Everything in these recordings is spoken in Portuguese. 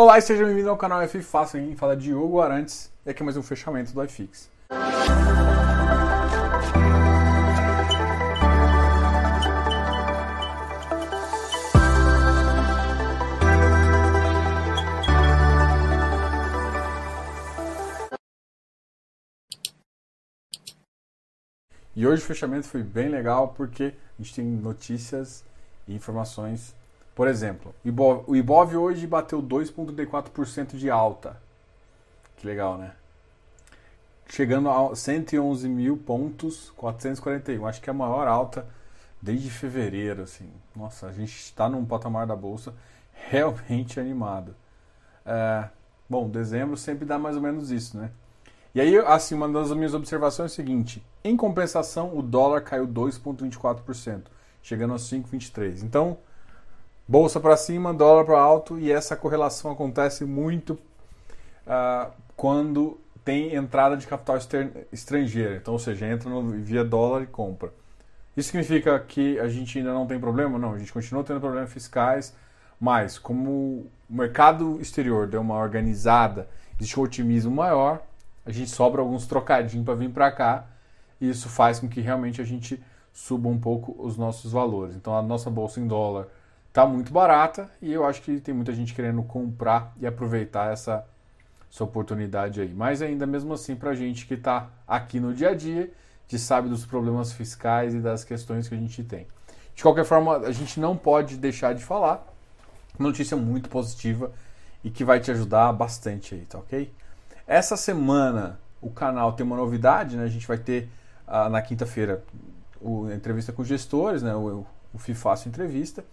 Olá e seja bem-vindo ao canal F Fácil, quem fala Diogo Arantes e aqui é mais um fechamento do iFix. E hoje o fechamento foi bem legal porque a gente tem notícias e informações por exemplo, o Ibov hoje bateu 2,34% de alta. Que legal, né? Chegando a 111 mil pontos, 441. Acho que é a maior alta desde fevereiro, assim. Nossa, a gente está num patamar da bolsa realmente animado. É, bom, dezembro sempre dá mais ou menos isso, né? E aí, assim, uma das minhas observações é o seguinte: em compensação, o dólar caiu 2,24%, chegando a 5,23%. Então, bolsa para cima, dólar para alto, e essa correlação acontece muito uh, quando tem entrada de capital estrangeiro. Então, ou seja, entra no, via dólar e compra. Isso significa que a gente ainda não tem problema? Não, a gente continua tendo problemas fiscais, mas como o mercado exterior deu uma organizada, existe um otimismo maior, a gente sobra alguns trocadinhos para vir para cá, e isso faz com que realmente a gente suba um pouco os nossos valores. Então, a nossa bolsa em dólar tá muito barata e eu acho que tem muita gente querendo comprar e aproveitar essa, essa oportunidade aí. Mas ainda mesmo assim, para gente que está aqui no dia a dia, que sabe dos problemas fiscais e das questões que a gente tem. De qualquer forma, a gente não pode deixar de falar notícia muito positiva e que vai te ajudar bastante aí, tá ok? Essa semana o canal tem uma novidade, né? A gente vai ter uh, na quinta-feira a entrevista com gestores, né? O, o FIFácil Entrevista.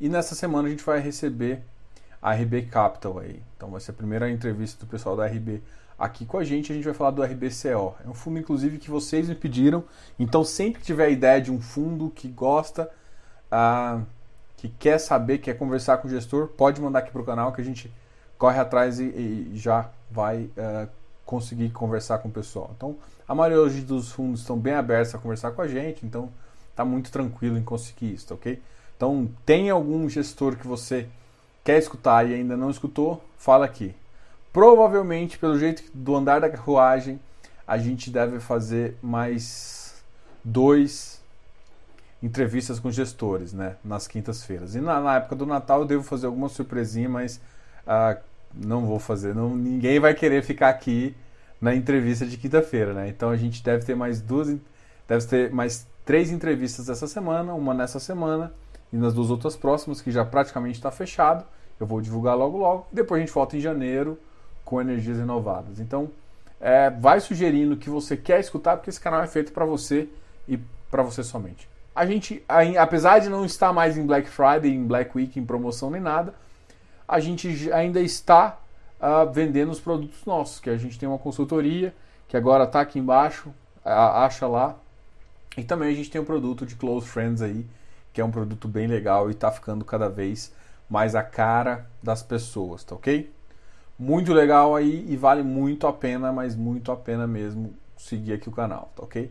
E nessa semana a gente vai receber a RB Capital aí. Então vai ser a primeira entrevista do pessoal da RB aqui com a gente. A gente vai falar do RBCO. É um fundo, inclusive, que vocês me pediram. Então, sempre que tiver ideia de um fundo que gosta, ah, que quer saber, quer conversar com o gestor, pode mandar aqui para o canal que a gente corre atrás e, e já vai uh, conseguir conversar com o pessoal. Então, a maioria hoje dos fundos estão bem abertos a conversar com a gente. Então, tá muito tranquilo em conseguir isso, tá ok? Então, tem algum gestor que você quer escutar e ainda não escutou? Fala aqui. Provavelmente, pelo jeito do andar da carruagem, a gente deve fazer mais dois entrevistas com gestores, né, nas quintas-feiras. E na, na, época do Natal eu devo fazer alguma surpresinha, mas ah, não vou fazer. Não, ninguém vai querer ficar aqui na entrevista de quinta-feira, né? Então a gente deve ter mais duas, deve ter mais três entrevistas essa semana, uma nessa semana e nas duas outras próximas, que já praticamente está fechado. Eu vou divulgar logo logo. Depois a gente volta em janeiro com energias renovadas. Então, é, vai sugerindo o que você quer escutar, porque esse canal é feito para você e para você somente. A gente, apesar de não estar mais em Black Friday, em Black Week, em promoção nem nada, a gente ainda está uh, vendendo os produtos nossos, que a gente tem uma consultoria, que agora está aqui embaixo, acha lá. E também a gente tem um produto de Close Friends aí, que é um produto bem legal e está ficando cada vez mais a cara das pessoas, tá ok? Muito legal aí e vale muito a pena, mas muito a pena mesmo seguir aqui o canal, tá ok?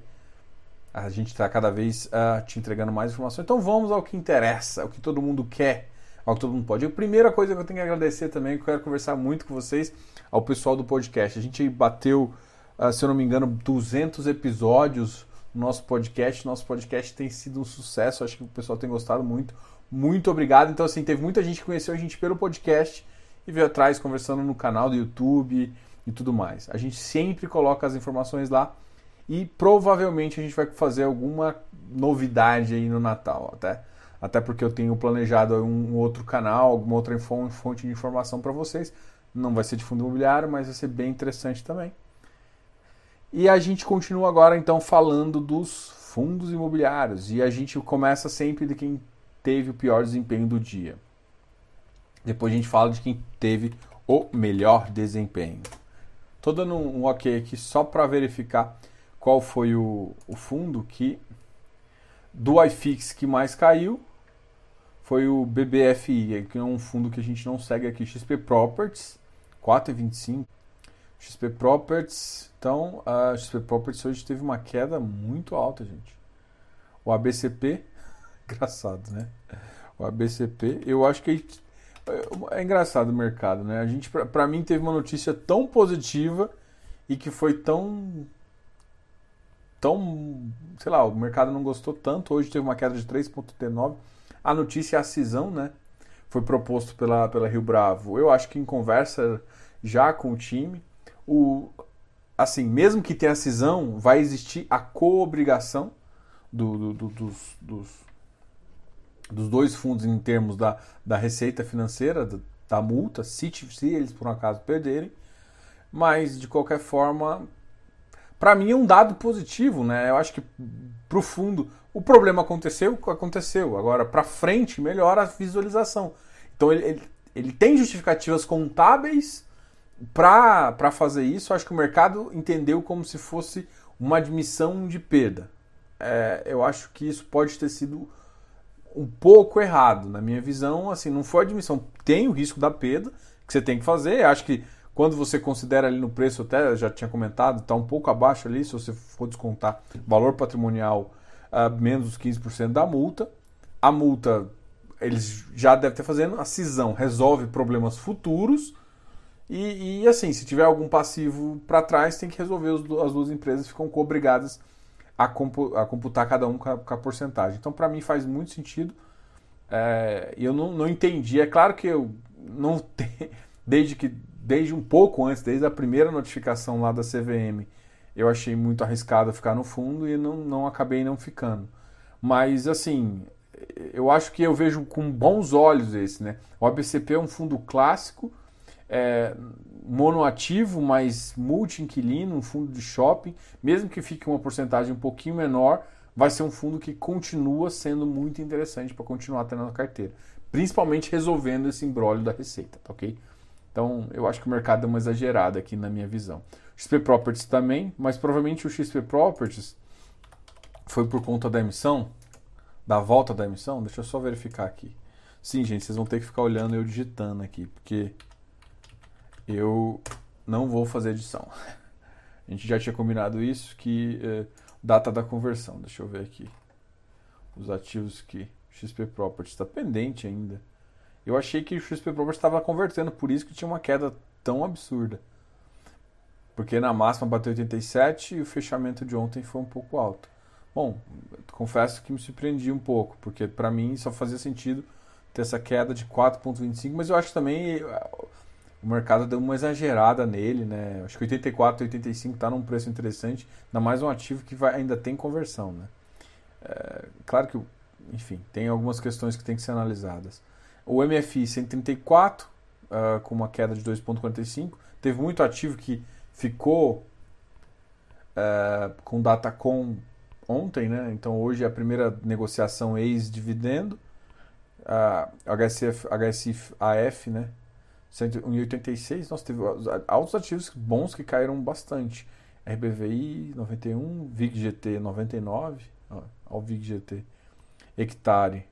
A gente está cada vez uh, te entregando mais informação. Então vamos ao que interessa, ao que todo mundo quer, ao que todo mundo pode. a primeira coisa que eu tenho que agradecer também, que eu quero conversar muito com vocês, ao pessoal do podcast. A gente bateu, uh, se eu não me engano, 200 episódios nosso podcast. Nosso podcast tem sido um sucesso, acho que o pessoal tem gostado muito. Muito obrigado. Então, assim, teve muita gente que conheceu a gente pelo podcast e veio atrás conversando no canal do YouTube e tudo mais. A gente sempre coloca as informações lá e provavelmente a gente vai fazer alguma novidade aí no Natal, até. Até porque eu tenho planejado um outro canal, alguma outra fonte de informação para vocês. Não vai ser de fundo imobiliário, mas vai ser bem interessante também. E a gente continua agora então falando dos fundos imobiliários e a gente começa sempre de quem teve o pior desempenho do dia. Depois a gente fala de quem teve o melhor desempenho. Estou dando um ok aqui só para verificar qual foi o, o fundo que do iFix que mais caiu foi o BBFI, que é um fundo que a gente não segue aqui, XP Properties, 4,25. XP Properties, então a XP Properties hoje teve uma queda muito alta, gente. O ABCP, engraçado, né? O ABCP, eu acho que É engraçado o mercado, né? A gente, para mim, teve uma notícia tão positiva e que foi tão. tão. sei lá, o mercado não gostou tanto. Hoje teve uma queda de 3,39. A notícia é a cisão, né? Foi proposto pela, pela Rio Bravo. Eu acho que em conversa já com o time, o, assim, mesmo que tenha cisão, vai existir a coobrigação do, do, do, dos, dos, dos, dois fundos em termos da, da receita financeira, da, da multa, se, se eles por um acaso perderem. Mas, de qualquer forma, para mim é um dado positivo, né? Eu acho que para o fundo, o problema aconteceu, aconteceu. Agora, para frente, melhora a visualização. Então, ele, ele, ele tem justificativas contábeis para fazer isso, acho que o mercado entendeu como se fosse uma admissão de perda. É, eu acho que isso pode ter sido um pouco errado, na minha visão. Assim, não foi admissão. Tem o risco da perda que você tem que fazer. Acho que quando você considera ali no preço, até já tinha comentado, está um pouco abaixo ali, se você for descontar valor patrimonial uh, menos 15% da multa. A multa, eles já devem ter fazendo a cisão, resolve problemas futuros e, e, assim, se tiver algum passivo para trás, tem que resolver. As duas empresas ficam obrigadas a, compu, a computar cada um com a, com a porcentagem. Então, para mim, faz muito sentido. É, eu não, não entendi. É claro que eu não tenho, desde que desde um pouco antes, desde a primeira notificação lá da CVM, eu achei muito arriscado ficar no fundo e não, não acabei não ficando. Mas assim, eu acho que eu vejo com bons olhos esse, né? O ABCP é um fundo clássico é, monoativo, mas multi-inquilino, um fundo de shopping, mesmo que fique uma porcentagem um pouquinho menor, vai ser um fundo que continua sendo muito interessante para continuar tendo na carteira. Principalmente resolvendo esse embrólio da receita, tá ok? Então, eu acho que o mercado deu uma exagerada aqui na minha visão. XP Properties também, mas provavelmente o XP Properties foi por conta da emissão, da volta da emissão. Deixa eu só verificar aqui. Sim, gente, vocês vão ter que ficar olhando eu digitando aqui, porque eu não vou fazer edição. A gente já tinha combinado isso, que eh, data da conversão. Deixa eu ver aqui. Os ativos que XP Properties está pendente ainda. Eu achei que o XP Properties estava convertendo, por isso que tinha uma queda tão absurda. Porque na máxima bateu 87 e o fechamento de ontem foi um pouco alto. Bom, confesso que me surpreendi um pouco, porque para mim só fazia sentido ter essa queda de 4,25, mas eu acho também o mercado deu uma exagerada nele, né? Acho que 84, 85 está num preço interessante, ainda mais um ativo que vai, ainda tem conversão, né? É, claro que, enfim, tem algumas questões que tem que ser analisadas. O MFI 134, uh, com uma queda de 2,45, teve muito ativo que ficou uh, com data com ontem, né? Então hoje é a primeira negociação ex-dividendo. Uh, HSF, HSF AF, né? 186, nós teve altos ativos bons que caíram bastante. RBVI 91, VIG GT 99, ó, o VIG GT. Hectare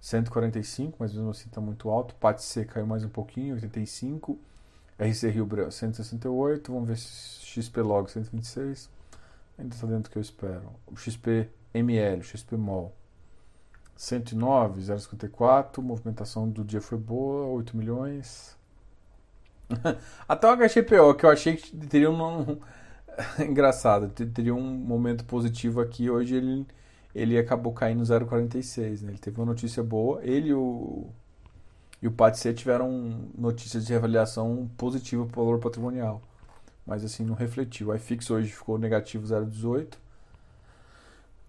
145, mas mesmo assim está muito alto. PATC caiu mais um pouquinho, 85. RC Rio Branco 168, vamos ver se XP Log 126. Ainda está dentro do que eu espero. O XP ML, XP MOL 109, 0,54. Movimentação do dia foi boa, 8 milhões. Até o HGPO, que eu achei que teria um. Engraçado, teria um momento positivo aqui. Hoje ele, ele acabou caindo 0,46. Né? Ele teve uma notícia boa. Ele e o, e o PATC tiveram notícias de reavaliação positiva para o valor patrimonial. Mas assim, não refletiu. O iFix hoje ficou negativo 0,18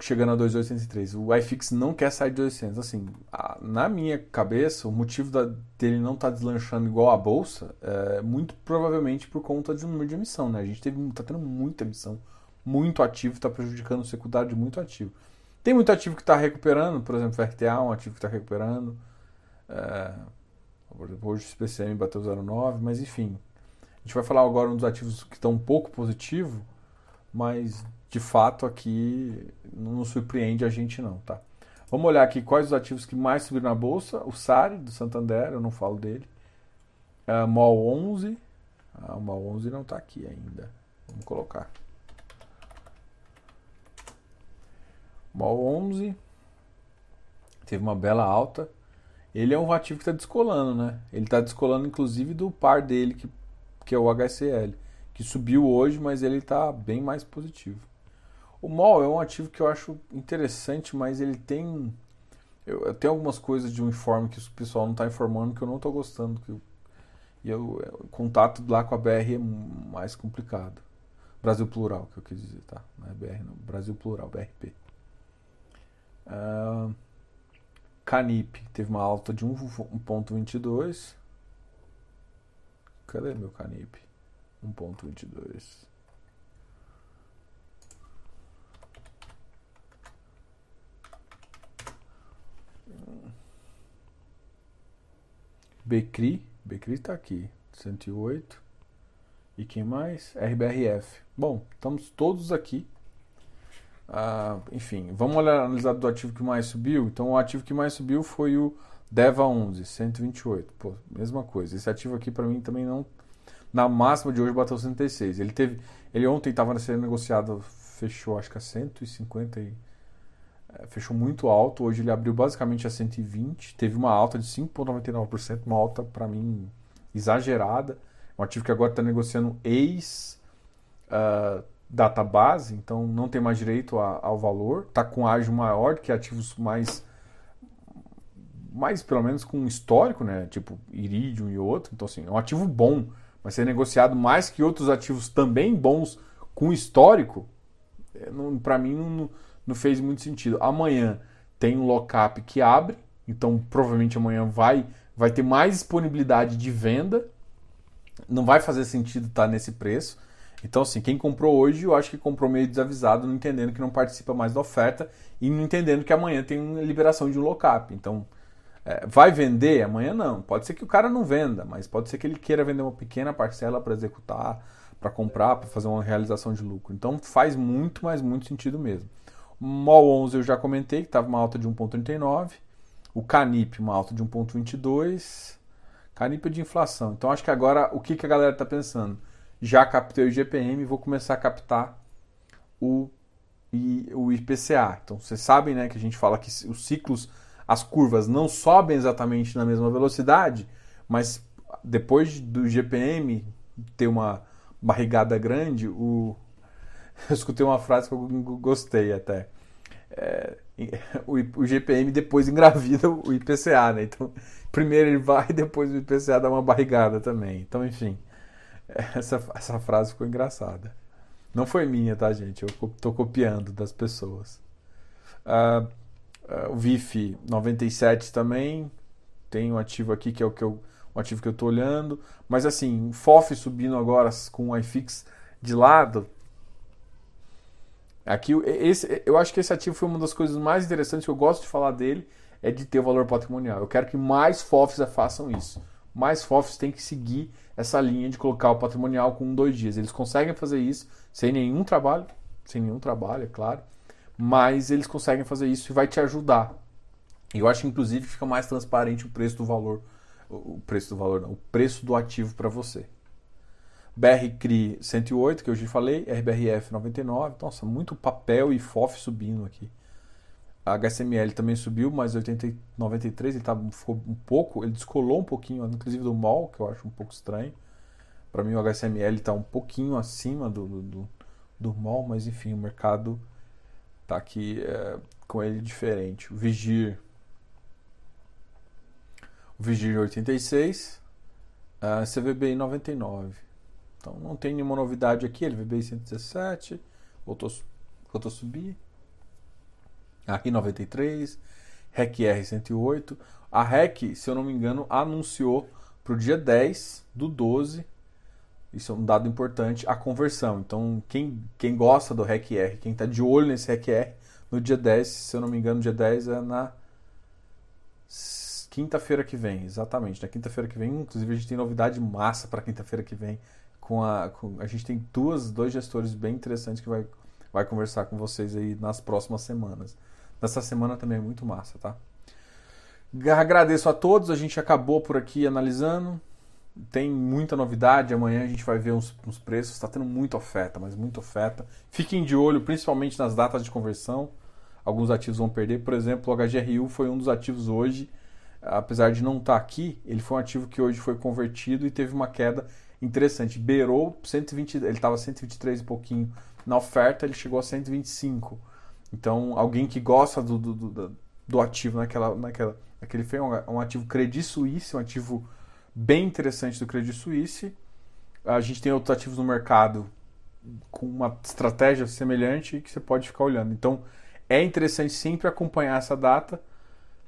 chegando a 2.803. O iFix não quer sair de 800. Assim, a, na minha cabeça, o motivo da, dele não estar tá deslanchando igual a bolsa é muito provavelmente por conta de um número de emissão. Né? A gente teve, tá tendo muita emissão, muito ativo, está prejudicando o secundário de muito ativo. Tem muito ativo que está recuperando, por exemplo, o RTA, um ativo que está recuperando. É, hoje o SPCM bateu 0,9, mas enfim. A gente vai falar agora um dos ativos que estão um pouco positivo, mas de fato aqui não surpreende a gente não, tá? Vamos olhar aqui quais os ativos que mais subiram na bolsa. O SARI, do Santander, eu não falo dele. Uh, MOL 11. Ah, o MOL 11 não está aqui ainda. Vamos colocar. MOL 11. Teve uma bela alta. ele é um ativo que está descolando, né? Ele está descolando inclusive do par dele, que, que é o HCL, que subiu hoje, mas ele está bem mais positivo. O MOL é um ativo que eu acho interessante, mas ele tem. Eu, eu tenho algumas coisas de um informe que o pessoal não está informando que eu não estou gostando. Que eu, e eu, o contato lá com a BR é mais complicado. Brasil Plural, que eu quis dizer, tá? Não é BR, não. Brasil Plural, BRP. Uh, Canip teve uma alta de 1,22. Cadê meu Canip? 1,22. Becri, Becri está aqui, 108. E quem mais? RBRF. Bom, estamos todos aqui. Ah, enfim, vamos olhar, analisar do ativo que mais subiu. Então, o ativo que mais subiu foi o Deva 11, 128. Pô, mesma coisa. Esse ativo aqui para mim também não. Na máxima de hoje bateu 106. Ele teve. Ele ontem estava sendo negociado, fechou acho que a 150 e é, fechou muito alto. Hoje ele abriu basicamente a 120. Teve uma alta de 5,99%, uma alta para mim exagerada. Um ativo que agora está negociando ex uh, database, então não tem mais direito a, ao valor. Está com ágio maior que ativos mais mais pelo menos com histórico, né? Tipo Iridium e outro. Então, assim, é um ativo bom, mas ser negociado mais que outros ativos também bons com histórico, é, para mim não, não fez muito sentido. Amanhã tem um lockup que abre, então provavelmente amanhã vai, vai ter mais disponibilidade de venda. Não vai fazer sentido estar tá nesse preço. Então, assim, quem comprou hoje, eu acho que comprou meio desavisado, não entendendo que não participa mais da oferta e não entendendo que amanhã tem liberação de um lockup. Então, é, vai vender? Amanhã não. Pode ser que o cara não venda, mas pode ser que ele queira vender uma pequena parcela para executar, para comprar, para fazer uma realização de lucro. Então, faz muito, mas muito sentido mesmo. MOL 11 eu já comentei que estava uma alta de 1,39. O Canip, uma alta de 1,22. Canip é de inflação. Então acho que agora o que, que a galera está pensando? Já captei o GPM e vou começar a captar o, o IPCA. Então vocês sabem né, que a gente fala que os ciclos, as curvas não sobem exatamente na mesma velocidade, mas depois do GPM ter uma barrigada grande, o, eu escutei uma frase que eu gostei até. É, o, GPM depois engravida o IPCA, né? Então, primeiro ele vai e depois o IPCA dá uma barrigada também. Então, enfim, essa, essa frase ficou engraçada. Não foi minha, tá, gente? Eu estou copiando das pessoas. Uh, o VIF 97 também. Tem um ativo aqui que é o que eu, um ativo que eu estou olhando. Mas assim, o FOF subindo agora com o iFix de lado Aqui, esse, eu acho que esse ativo foi uma das coisas mais interessantes que eu gosto de falar dele, é de ter o valor patrimonial. Eu quero que mais FOFs façam isso. Mais FOFs têm que seguir essa linha de colocar o patrimonial com um, dois dias. Eles conseguem fazer isso sem nenhum trabalho, sem nenhum trabalho, é claro, mas eles conseguem fazer isso e vai te ajudar. Eu acho, inclusive, que fica mais transparente o preço do valor, o preço do valor, não, o preço do ativo para você. BRCRI 108, que eu já falei, RBRF 99. Nossa, muito papel e FOF subindo aqui. A HSML também subiu, mas 80, 93 ele tá, um pouco, ele descolou um pouquinho, inclusive do MOL, que eu acho um pouco estranho. Para mim o HSML está um pouquinho acima do, do, do MOL, mas enfim, o mercado está aqui é, com ele diferente. O Vigir, o Vigir 86, a CVBI 99. Então não tem nenhuma novidade aqui. LVBI 117, voltou, voltou a subir. Aqui 93, REC R 108. A REC, se eu não me engano, anunciou para o dia 10 do 12, isso é um dado importante, a conversão. Então, quem, quem gosta do REC R, quem está de olho nesse REC R, no dia 10, se eu não me engano, dia 10 é na quinta-feira que vem, exatamente. Na quinta-feira que vem, inclusive, a gente tem novidade massa para quinta-feira que vem com a, com, a gente tem duas, dois gestores bem interessantes que vai, vai conversar com vocês aí nas próximas semanas. Nessa semana também é muito massa, tá? Agradeço a todos, a gente acabou por aqui analisando. Tem muita novidade, amanhã a gente vai ver uns, uns preços, está tendo muita oferta, mas muita oferta. Fiquem de olho, principalmente nas datas de conversão. Alguns ativos vão perder, por exemplo, o HGRU foi um dos ativos hoje apesar de não estar tá aqui, ele foi um ativo que hoje foi convertido e teve uma queda interessante. Beirou 120, ele estava 123 e pouquinho na oferta, ele chegou a 125. Então, alguém que gosta do, do, do, do ativo naquela, naquela, naquele foi um, um ativo Credit Suisse, um ativo bem interessante do Credit Suisse. A gente tem outros ativos no mercado com uma estratégia semelhante que você pode ficar olhando. Então, é interessante sempre acompanhar essa data.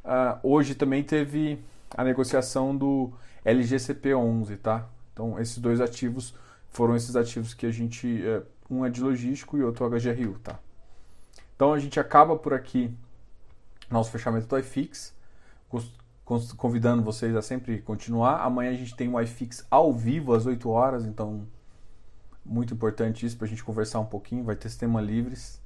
Uh, hoje também teve a negociação do LGCP11, tá? Então, esses dois ativos foram esses ativos que a gente. Uh, um é de logístico e outro HGRU, tá? Então, a gente acaba por aqui nosso fechamento do iFix, convidando vocês a sempre continuar. Amanhã a gente tem o iFix ao vivo às 8 horas, então muito importante isso para a gente conversar um pouquinho. Vai ter sistema livres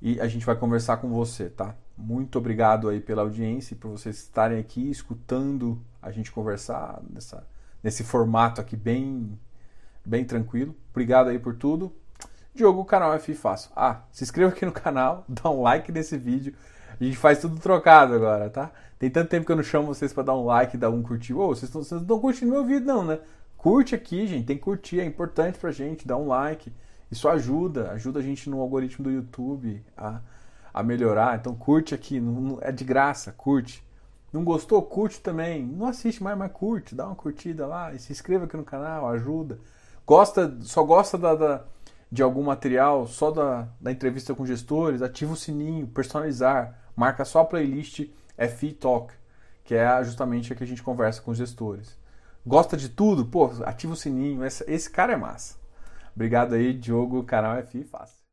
e a gente vai conversar com você, tá? Muito obrigado aí pela audiência e por vocês estarem aqui escutando a gente conversar nessa, nesse formato aqui bem, bem tranquilo. Obrigado aí por tudo. Diogo, o canal é FI Fácil. Ah, se inscreva aqui no canal, dá um like nesse vídeo a gente faz tudo trocado agora, tá? Tem tanto tempo que eu não chamo vocês para dar um like, dar um curtir. Ô, vocês, não estão curtindo meu vídeo, não, né? Curte aqui, gente. Tem que curtir, é importante pra gente. Dá um like. Isso ajuda, ajuda a gente no algoritmo do YouTube a, a melhorar. Então curte aqui, não, não, é de graça, curte. Não gostou? Curte também. Não assiste mais, mas curte. Dá uma curtida lá e se inscreva aqui no canal, ajuda. Gosta, só gosta da, da de algum material, só da, da entrevista com gestores, ativa o sininho, personalizar marca só a playlist FI Talk, que é justamente a que a gente conversa com os gestores. Gosta de tudo? Pô, ativa o sininho, esse, esse cara é massa. Obrigado aí, Diogo, canal FI Fácil.